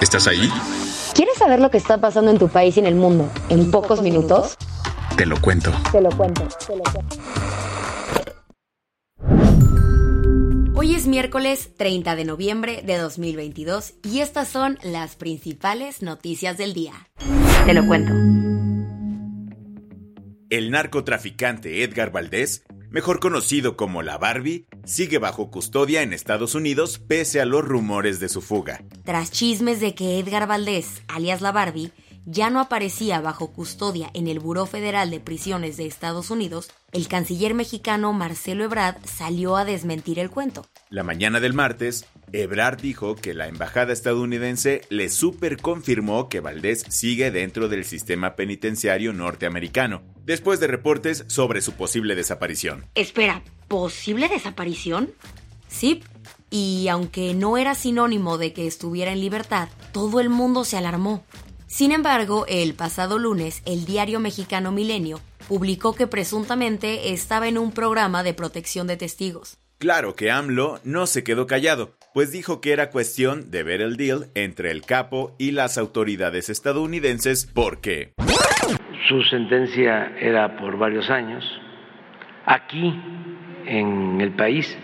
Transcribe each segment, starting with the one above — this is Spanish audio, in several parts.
¿Estás ahí? ¿Quieres saber lo que está pasando en tu país y en el mundo en, pocos, minutos? Te lo cuento. Te lo cuento. Te lo cuento. Hoy es miércoles 30 de noviembre de 2022 y estas son las principales noticias del día. Te lo cuento. El narcotraficante Edgar Valdés mejor conocido como la Barbie, sigue bajo custodia en Estados Unidos pese a los rumores de su fuga. Tras chismes de que Edgar Valdés, alias la Barbie, ya no aparecía bajo custodia en el Buró Federal de Prisiones de Estados Unidos, el canciller mexicano Marcelo Ebrard salió a desmentir el cuento. La mañana del martes, Ebrard dijo que la embajada estadounidense le superconfirmó que Valdés sigue dentro del sistema penitenciario norteamericano, después de reportes sobre su posible desaparición. Espera, ¿posible desaparición? Sí, y aunque no era sinónimo de que estuviera en libertad, todo el mundo se alarmó. Sin embargo, el pasado lunes, el diario mexicano Milenio publicó que presuntamente estaba en un programa de protección de testigos. Claro que AMLO no se quedó callado, pues dijo que era cuestión de ver el deal entre el capo y las autoridades estadounidenses porque... Su sentencia era por varios años. Aquí, en el país,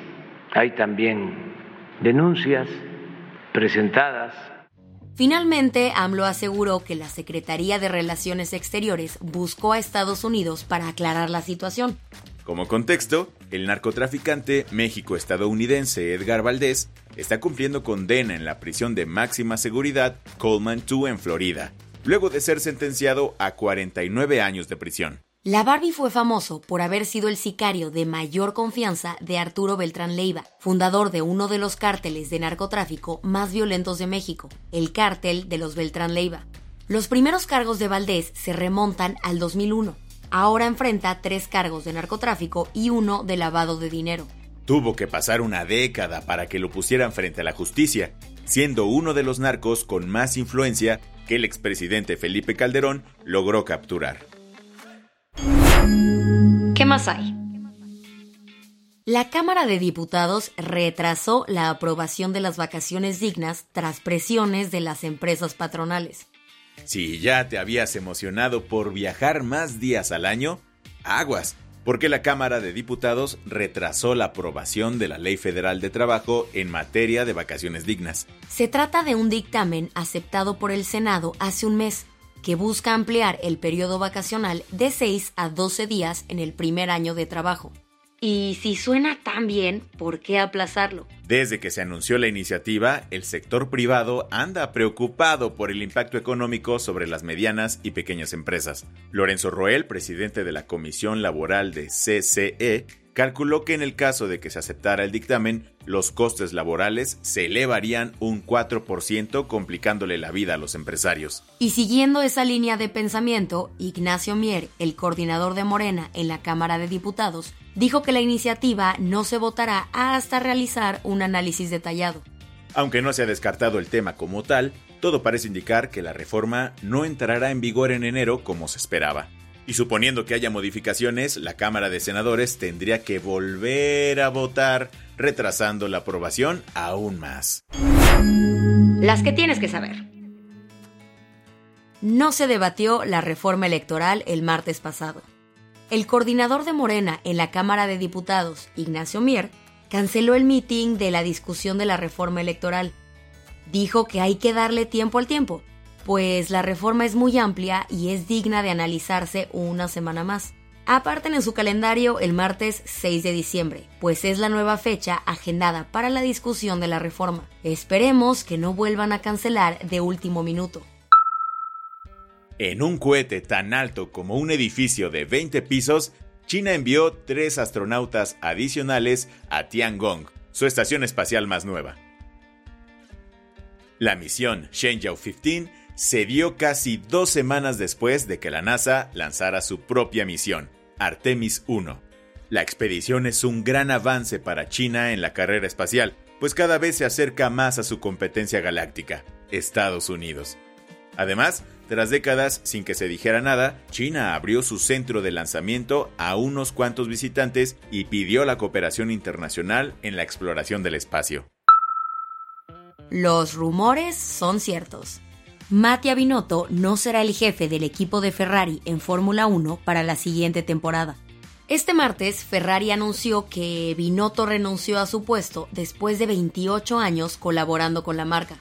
hay también denuncias presentadas Finalmente, AMLO aseguró que la Secretaría de Relaciones Exteriores buscó a Estados Unidos para aclarar la situación. Como contexto, el narcotraficante México-estadounidense Edgar Valdés está cumpliendo condena en la prisión de máxima seguridad Coleman II en Florida, luego de ser sentenciado a 49 años de prisión. La Barbie fue famoso por haber sido el sicario de mayor confianza de Arturo Beltrán Leiva, fundador de uno de los cárteles de narcotráfico más violentos de México, el cártel de los Beltrán Leiva. Los primeros cargos de Valdés se remontan al 2001. Ahora enfrenta tres cargos de narcotráfico y uno de lavado de dinero. Tuvo que pasar una década para que lo pusieran frente a la justicia, siendo uno de los narcos con más influencia que el expresidente Felipe Calderón logró capturar. ¿Qué más hay? La Cámara de Diputados retrasó la aprobación de las vacaciones dignas tras presiones de las empresas patronales. Si ya te habías emocionado por viajar más días al año, aguas, porque la Cámara de Diputados retrasó la aprobación de la Ley Federal de Trabajo en materia de vacaciones dignas. Se trata de un dictamen aceptado por el Senado hace un mes que busca ampliar el periodo vacacional de 6 a 12 días en el primer año de trabajo. Y si suena tan bien, ¿por qué aplazarlo? Desde que se anunció la iniciativa, el sector privado anda preocupado por el impacto económico sobre las medianas y pequeñas empresas. Lorenzo Roel, presidente de la Comisión Laboral de CCE, calculó que en el caso de que se aceptara el dictamen, los costes laborales se elevarían un 4%, complicándole la vida a los empresarios. Y siguiendo esa línea de pensamiento, Ignacio Mier, el coordinador de Morena en la Cámara de Diputados, dijo que la iniciativa no se votará hasta realizar un análisis detallado. Aunque no se ha descartado el tema como tal, todo parece indicar que la reforma no entrará en vigor en enero como se esperaba. Y suponiendo que haya modificaciones, la Cámara de Senadores tendría que volver a votar, retrasando la aprobación aún más. Las que tienes que saber. No se debatió la reforma electoral el martes pasado. El coordinador de Morena en la Cámara de Diputados, Ignacio Mier, canceló el meeting de la discusión de la reforma electoral. Dijo que hay que darle tiempo al tiempo, pues la reforma es muy amplia y es digna de analizarse una semana más. Aparten en su calendario el martes 6 de diciembre, pues es la nueva fecha agendada para la discusión de la reforma. Esperemos que no vuelvan a cancelar de último minuto. En un cohete tan alto como un edificio de 20 pisos, China envió tres astronautas adicionales a Tiangong, su estación espacial más nueva. La misión Shenzhou 15 se dio casi dos semanas después de que la NASA lanzara su propia misión, Artemis 1. La expedición es un gran avance para China en la carrera espacial, pues cada vez se acerca más a su competencia galáctica, Estados Unidos. Además, tras décadas sin que se dijera nada, China abrió su centro de lanzamiento a unos cuantos visitantes y pidió la cooperación internacional en la exploración del espacio. Los rumores son ciertos. Mattia Binotto no será el jefe del equipo de Ferrari en Fórmula 1 para la siguiente temporada. Este martes, Ferrari anunció que Binotto renunció a su puesto después de 28 años colaborando con la marca.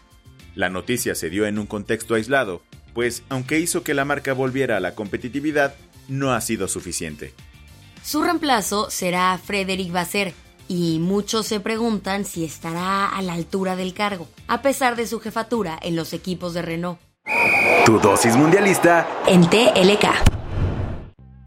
La noticia se dio en un contexto aislado, pues aunque hizo que la marca volviera a la competitividad, no ha sido suficiente. Su reemplazo será Frederic Vasser, y muchos se preguntan si estará a la altura del cargo, a pesar de su jefatura en los equipos de Renault. Tu dosis mundialista en TLK.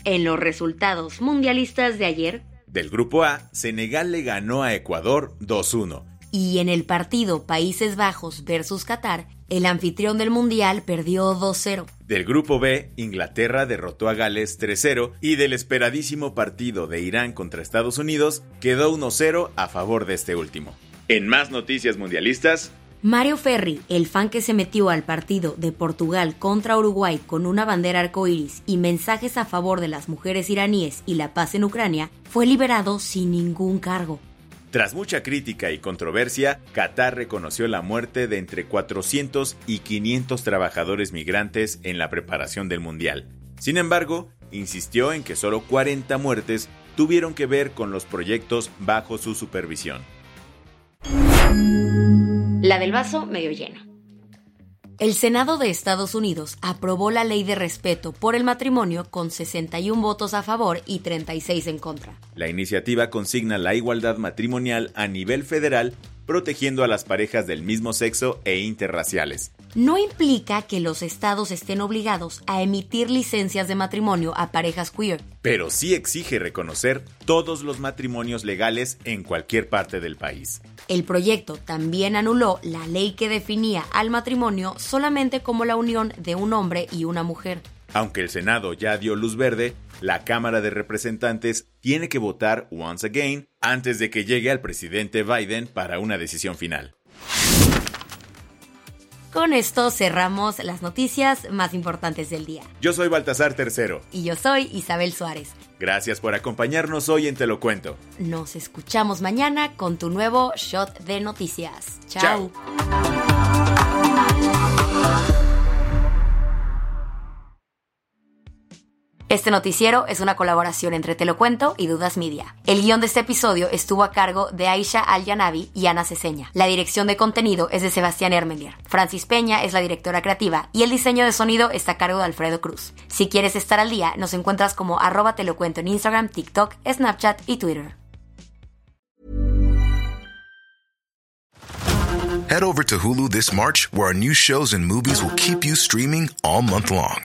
En los resultados mundialistas de ayer, del grupo A, Senegal le ganó a Ecuador 2-1. Y en el partido Países Bajos versus Qatar, el anfitrión del Mundial perdió 2-0. Del grupo B, Inglaterra derrotó a Gales 3-0 y del esperadísimo partido de Irán contra Estados Unidos quedó 1-0 a favor de este último. En más noticias mundialistas, Mario Ferri, el fan que se metió al partido de Portugal contra Uruguay con una bandera arcoíris y mensajes a favor de las mujeres iraníes y la paz en Ucrania, fue liberado sin ningún cargo. Tras mucha crítica y controversia, Qatar reconoció la muerte de entre 400 y 500 trabajadores migrantes en la preparación del Mundial. Sin embargo, insistió en que solo 40 muertes tuvieron que ver con los proyectos bajo su supervisión. La del vaso medio lleno. El Senado de Estados Unidos aprobó la ley de respeto por el matrimonio con 61 votos a favor y 36 en contra. La iniciativa consigna la igualdad matrimonial a nivel federal, protegiendo a las parejas del mismo sexo e interraciales. No implica que los estados estén obligados a emitir licencias de matrimonio a parejas queer. Pero sí exige reconocer todos los matrimonios legales en cualquier parte del país. El proyecto también anuló la ley que definía al matrimonio solamente como la unión de un hombre y una mujer. Aunque el Senado ya dio luz verde, la Cámara de Representantes tiene que votar once again antes de que llegue al presidente Biden para una decisión final. Con esto cerramos las noticias más importantes del día. Yo soy Baltasar Tercero. Y yo soy Isabel Suárez. Gracias por acompañarnos hoy en Te lo cuento. Nos escuchamos mañana con tu nuevo shot de noticias. Chao. Este noticiero es una colaboración entre Te lo cuento y Dudas Media. El guion de este episodio estuvo a cargo de Aisha Al-Yanabi y Ana Ceseña. La dirección de contenido es de Sebastián Ermendier. Francis Peña es la directora creativa y el diseño de sonido está a cargo de Alfredo Cruz. Si quieres estar al día, nos encuentras como arroba Te lo cuento en Instagram, TikTok, Snapchat y Twitter. Head over to Hulu this March, where our new shows and movies will keep you streaming all month long.